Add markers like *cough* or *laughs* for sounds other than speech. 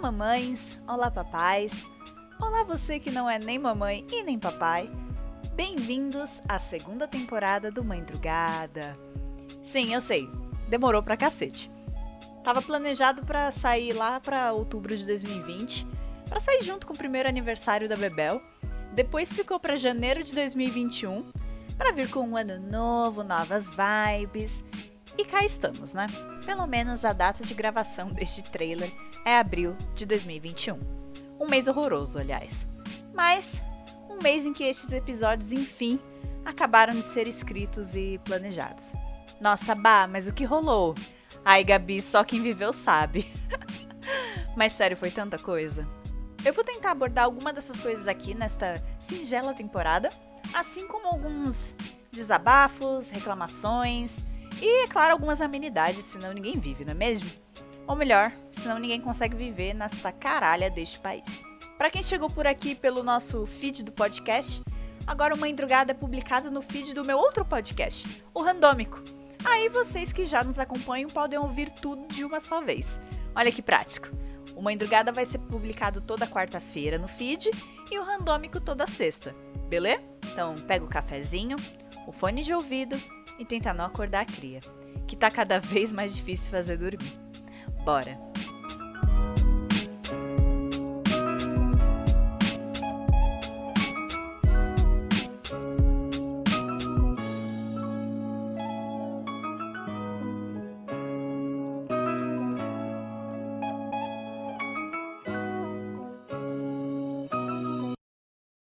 mamães, olá papais, olá você que não é nem mamãe e nem papai. Bem-vindos à segunda temporada do Mãe Drugada. Sim, eu sei, demorou pra cacete. Tava planejado para sair lá para outubro de 2020, para sair junto com o primeiro aniversário da Bebel. Depois ficou para janeiro de 2021, para vir com um ano novo, novas vibes. E cá estamos, né? Pelo menos a data de gravação deste trailer é abril de 2021. Um mês horroroso, aliás. Mas um mês em que estes episódios, enfim, acabaram de ser escritos e planejados. Nossa, bah, mas o que rolou? Ai, Gabi, só quem viveu sabe. *laughs* mas sério, foi tanta coisa. Eu vou tentar abordar alguma dessas coisas aqui nesta singela temporada, assim como alguns desabafos, reclamações e, é claro, algumas amenidades, senão ninguém vive, não é mesmo? Ou melhor, senão ninguém consegue viver nesta caralha deste país. Para quem chegou por aqui pelo nosso feed do podcast, agora o Mãe Drugada é publicado no feed do meu outro podcast, o Randômico. Aí vocês que já nos acompanham podem ouvir tudo de uma só vez. Olha que prático. O Mãe Drugada vai ser publicado toda quarta-feira no feed e o Randômico toda sexta, beleza? Então pega o cafezinho, o fone de ouvido e tenta não acordar a cria, que tá cada *laughs* vez mais difícil fazer dormir. Bora!